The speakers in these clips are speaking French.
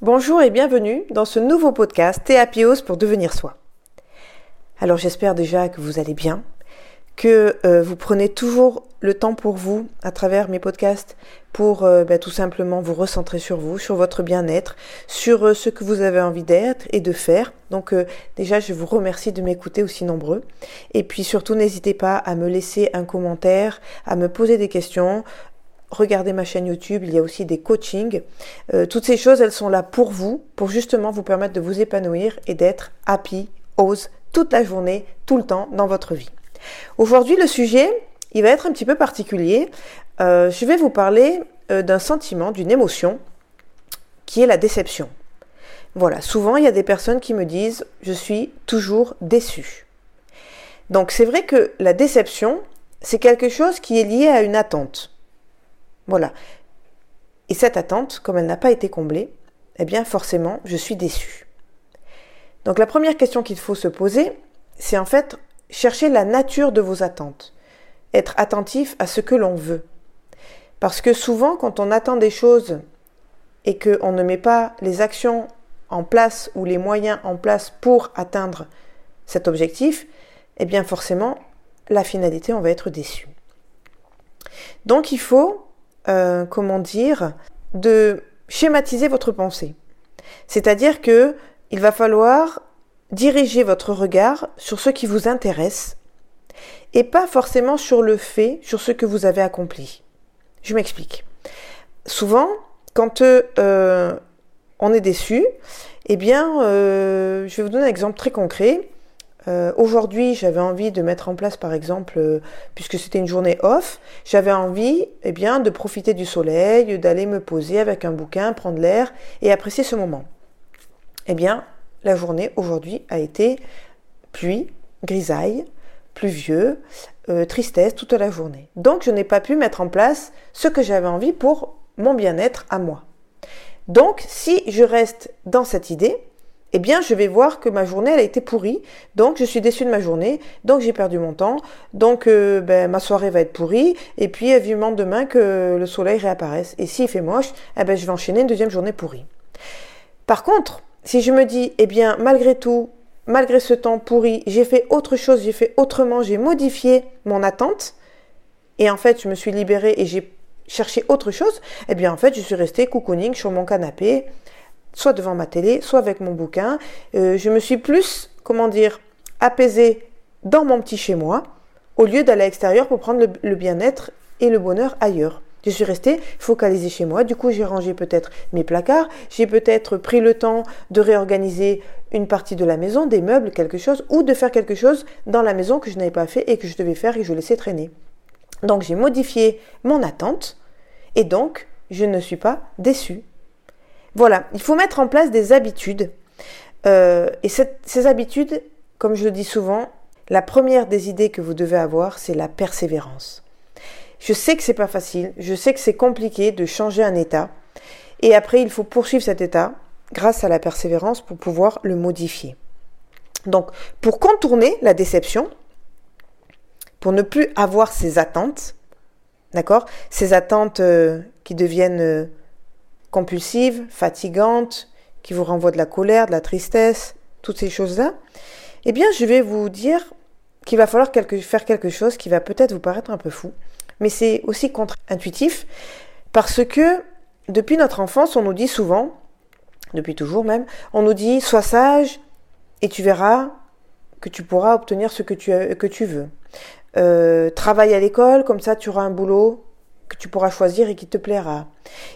Bonjour et bienvenue dans ce nouveau podcast Théapios pour devenir soi. Alors j'espère déjà que vous allez bien, que euh, vous prenez toujours le temps pour vous à travers mes podcasts pour euh, bah, tout simplement vous recentrer sur vous, sur votre bien-être, sur euh, ce que vous avez envie d'être et de faire. Donc déjà je vous remercie de m'écouter aussi nombreux. Et puis surtout n'hésitez pas à me laisser un commentaire, à me poser des questions, regardez ma chaîne YouTube, il y a aussi des coachings. Toutes ces choses, elles sont là pour vous, pour justement vous permettre de vous épanouir et d'être happy, ose, toute la journée, tout le temps dans votre vie. Aujourd'hui, le sujet, il va être un petit peu particulier. Euh, je vais vous parler euh, d'un sentiment, d'une émotion, qui est la déception. Voilà, souvent il y a des personnes qui me disent je suis toujours déçu. Donc c'est vrai que la déception, c'est quelque chose qui est lié à une attente. Voilà. Et cette attente, comme elle n'a pas été comblée, eh bien forcément, je suis déçue. Donc la première question qu'il faut se poser, c'est en fait chercher la nature de vos attentes. Être attentif à ce que l'on veut. Parce que souvent, quand on attend des choses et qu'on ne met pas les actions en place ou les moyens en place pour atteindre cet objectif, eh bien forcément, la finalité, on va être déçu. Donc il faut euh, comment dire, de schématiser votre pensée. C'est-à-dire que il va falloir diriger votre regard sur ce qui vous intéresse et pas forcément sur le fait, sur ce que vous avez accompli. Je m'explique. Souvent, quand euh, on est déçu, eh bien, euh, je vais vous donner un exemple très concret. Euh, aujourd'hui, j'avais envie de mettre en place, par exemple, euh, puisque c'était une journée off, j'avais envie, eh bien, de profiter du soleil, d'aller me poser avec un bouquin, prendre l'air et apprécier ce moment. Eh bien, la journée aujourd'hui a été pluie, grisaille, pluvieux, euh, tristesse toute la journée. Donc, je n'ai pas pu mettre en place ce que j'avais envie pour mon bien-être à moi. Donc, si je reste dans cette idée, eh bien, je vais voir que ma journée, a été pourrie. Donc, je suis déçue de ma journée. Donc, j'ai perdu mon temps. Donc, euh, ben, ma soirée va être pourrie. Et puis, vivement demain que le soleil réapparaisse. Et s'il fait moche, eh ben, je vais enchaîner une deuxième journée pourrie. Par contre, si je me dis, eh bien, malgré tout, malgré ce temps pourri, j'ai fait autre chose, j'ai fait autrement, j'ai modifié mon attente. Et en fait, je me suis libérée et j'ai cherché autre chose. Eh bien, en fait, je suis restée cocooning sur mon canapé soit devant ma télé, soit avec mon bouquin. Euh, je me suis plus, comment dire, apaisée dans mon petit chez moi, au lieu d'aller à l'extérieur pour prendre le, bien-être et le bonheur ailleurs. Je suis restée focalisée chez moi. Du coup, j'ai rangé peut-être mes placards. J'ai peut-être pris le temps de réorganiser une partie de la maison, des meubles, quelque chose, ou de faire quelque chose dans la maison que je n'avais pas fait et que je devais faire et que je laissais traîner. Donc, j'ai modifié mon attente et donc, je ne suis pas déçue voilà, il faut mettre en place des habitudes. Euh, et ces habitudes, comme je le dis souvent, la première des idées que vous devez avoir, c'est la persévérance. Je sais que c'est pas facile, je sais que c'est compliqué de changer un état, et après il faut poursuivre cet état grâce à la persévérance pour pouvoir le modifier. Donc, pour contourner la déception, pour ne plus avoir ces attentes, d'accord Ces attentes euh, qui deviennent euh, compulsive, fatigante, qui vous renvoie de la colère, de la tristesse, toutes ces choses-là, eh bien, je vais vous dire qu'il va falloir faire quelque chose qui va peut-être vous paraître un peu fou, mais c'est aussi contre-intuitif, parce que depuis notre enfance, on nous dit souvent, depuis toujours même, on nous dit sois sage et tu verras que tu pourras obtenir ce que tu, que tu veux. Euh, travaille à l'école, comme ça tu auras un boulot que tu pourras choisir et qui te plaira.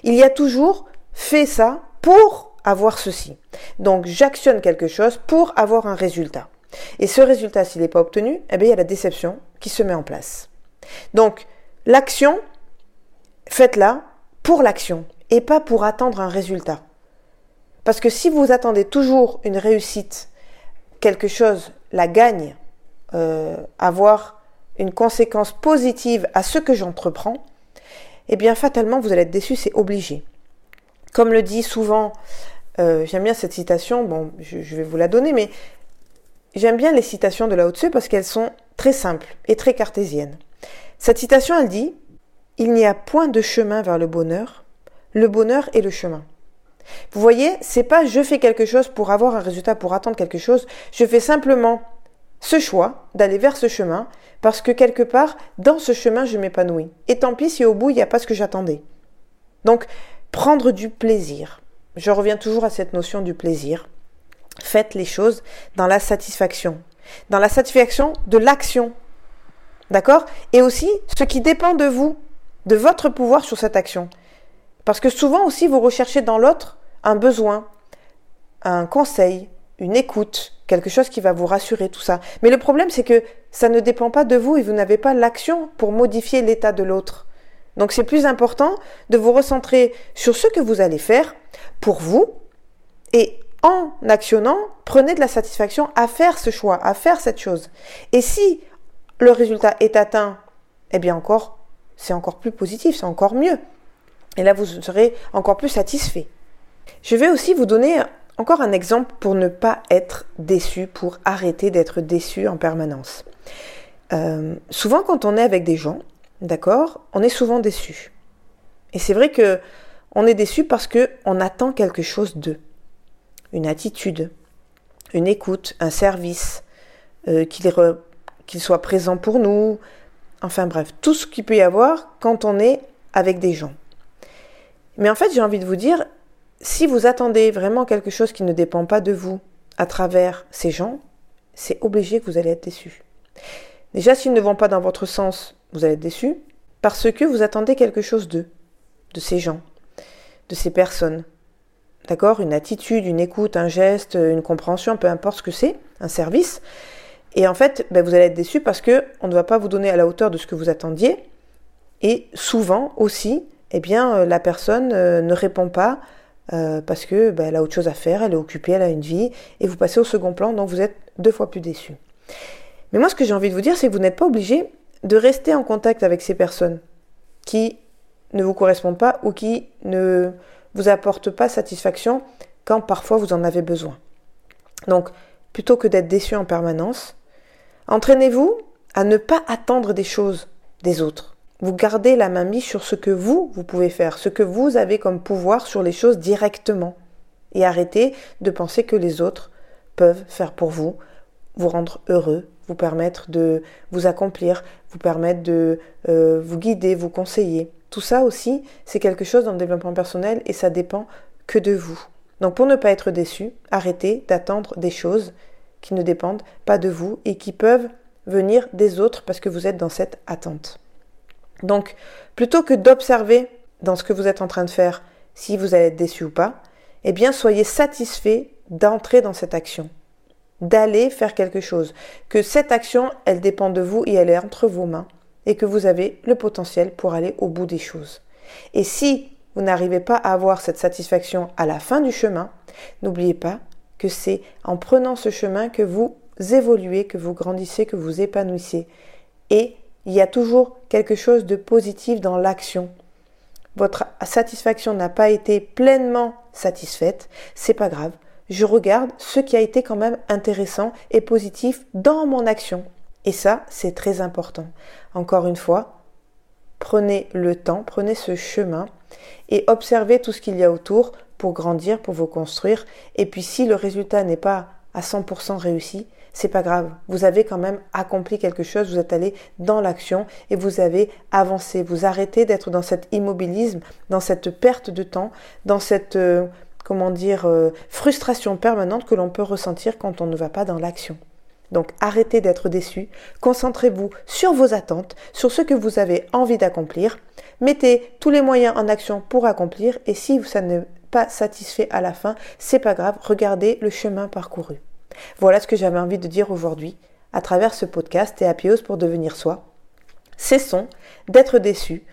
Il y a toujours fait ça pour avoir ceci. Donc j'actionne quelque chose pour avoir un résultat. Et ce résultat, s'il n'est pas obtenu, eh bien, il y a la déception qui se met en place. Donc l'action, faites-la pour l'action et pas pour attendre un résultat. Parce que si vous attendez toujours une réussite, quelque chose, la gagne, euh, avoir une conséquence positive à ce que j'entreprends, eh bien fatalement vous allez être déçu, c'est obligé. Comme le dit souvent, euh, j'aime bien cette citation, bon, je, vais vous la donner, mais j'aime bien les citations de Tzu parce qu'elles sont très simple et très cartésienne. Cette citation, elle dit Il n'y a point de chemin vers le bonheur, le bonheur est le chemin. Vous voyez, c'est pas je fais quelque chose pour avoir un résultat, pour attendre quelque chose, je fais simplement ce choix d'aller vers ce chemin parce que quelque part, dans ce chemin, je m'épanouis. Et tant pis si au bout, il n'y a pas ce que j'attendais. Donc, prendre du plaisir. Je reviens toujours à cette notion du plaisir. Faites les choses dans la satisfaction. Dans la satisfaction de l'action. D'accord? Et aussi ce qui dépend de vous, de votre pouvoir sur cette action. Parce que souvent aussi, vous recherchez dans l'autre un besoin, un conseil, une écoute, quelque chose qui va vous rassurer, tout ça. Mais le problème, c'est que ça ne dépend pas de vous et vous n'avez pas l'action pour modifier l'état de l'autre. Donc c'est plus important de vous recentrer sur ce que vous allez faire pour vous et en actionnant, prenez de la satisfaction à faire ce choix, à faire cette chose. Et si le résultat est atteint, eh bien encore, c'est encore plus positif, c'est encore mieux. Et là, vous serez encore plus satisfait. Je vais aussi vous donner encore un exemple pour ne pas être déçu, pour arrêter d'être déçu en permanence. Euh, souvent, quand on est avec des gens, d'accord, on est souvent déçu. Et c'est vrai que on est déçu parce que on attend quelque chose d'eux, une attitude, une écoute, un service, euh, qu'il soit présent pour nous, enfin bref, tout ce qu'il peut y avoir quand on est avec des gens. Mais en fait, j'ai envie de vous dire, si vous attendez vraiment quelque chose qui ne dépend pas de vous à travers ces gens, c'est obligé que vous allez être déçu. Déjà, s'ils ne vont pas dans votre sens, vous allez être déçu parce que vous attendez quelque chose d'eux, de ces gens, de ces personnes. D'accord? Une attitude, une écoute, un geste, une compréhension, peu importe ce que c'est, un service. Et en fait, ben, vous allez être déçu parce que on ne va pas vous donner à la hauteur de ce que vous attendiez. Et souvent aussi, eh bien, euh, la personne euh, ne répond pas euh, parce que ben, elle a autre chose à faire, elle est occupée, elle a une vie, et vous passez au second plan, donc vous êtes deux fois plus déçu. Mais moi, ce que j'ai envie de vous dire, c'est que vous n'êtes pas obligé de rester en contact avec ces personnes qui ne vous correspondent pas ou qui ne vous apportent pas satisfaction quand parfois vous en avez besoin. Donc, plutôt que d'être déçu en permanence, entraînez-vous à ne pas attendre des choses des autres. Vous gardez la main mise sur ce que vous, vous pouvez faire, ce que vous avez comme pouvoir sur les choses directement. Et arrêtez de penser que les autres peuvent faire pour vous, vous rendre heureux, vous permettre de vous accomplir, vous permettre de euh, vous guider, vous conseiller. Tout ça aussi, c'est quelque chose dans le développement personnel et ça dépend que de vous. Donc pour ne pas être déçu, arrêtez d'attendre des choses qui ne dépendent pas de vous et qui peuvent venir des autres parce que vous êtes dans cette attente. Donc, plutôt que d'observer dans ce que vous êtes en train de faire si vous allez être déçu ou pas, eh bien, soyez satisfait d'entrer dans cette action, d'aller faire quelque chose, que cette action, elle dépend de vous et elle est entre vos mains, et que vous avez le potentiel pour aller au bout des choses. Et si vous n'arrivez pas à avoir cette satisfaction à la fin du chemin, n'oubliez pas que c'est en prenant ce chemin que vous évoluez, que vous grandissez, que vous épanouissez. Et il y a toujours quelque chose de positif dans l'action. Votre satisfaction n'a pas été pleinement satisfaite, c'est pas grave. Je regarde ce qui a été quand même intéressant et positif dans mon action. Et ça, c'est très important. Encore une fois, prenez le temps, prenez ce chemin et observez tout ce qu'il y a autour pour grandir, pour vous construire. Et puis si le résultat n'est pas à 100% réussi, c'est pas grave. Vous avez quand même accompli quelque chose, vous êtes allé dans l'action et vous avez avancé. Vous arrêtez d'être dans cet immobilisme, dans cette perte de temps, dans cette, euh, comment dire, euh, frustration permanente que l'on peut ressentir quand on ne va pas dans l'action. Donc arrêtez d'être déçu, concentrez-vous sur vos attentes, sur ce que vous avez envie d'accomplir, mettez tous les moyens en action pour accomplir et si ça n'est pas satisfait à la fin, c'est pas grave, regardez le chemin parcouru. Voilà ce que j'avais envie de dire aujourd'hui à travers ce podcast et Apios pour devenir soi. Cessons d'être déçus,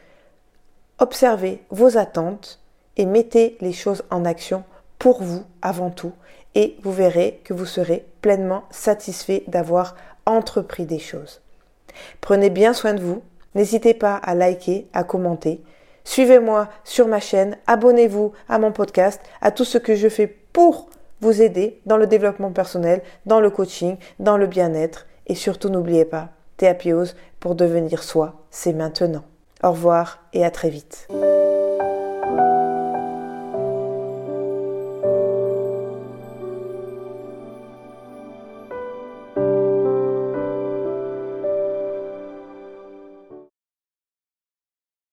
observez vos attentes et mettez les choses en action pour vous avant tout et vous verrez que vous serez pleinement satisfait d'avoir entrepris des choses. Prenez bien soin de vous, n'hésitez pas à liker, à commenter. Suivez-moi sur ma chaîne, abonnez-vous à mon podcast, à tout ce que je fais pour vous aider dans le développement personnel, dans le coaching, dans le bien-être. Et surtout, n'oubliez pas, Théapios pour devenir soi, c'est maintenant. Au revoir et à très vite.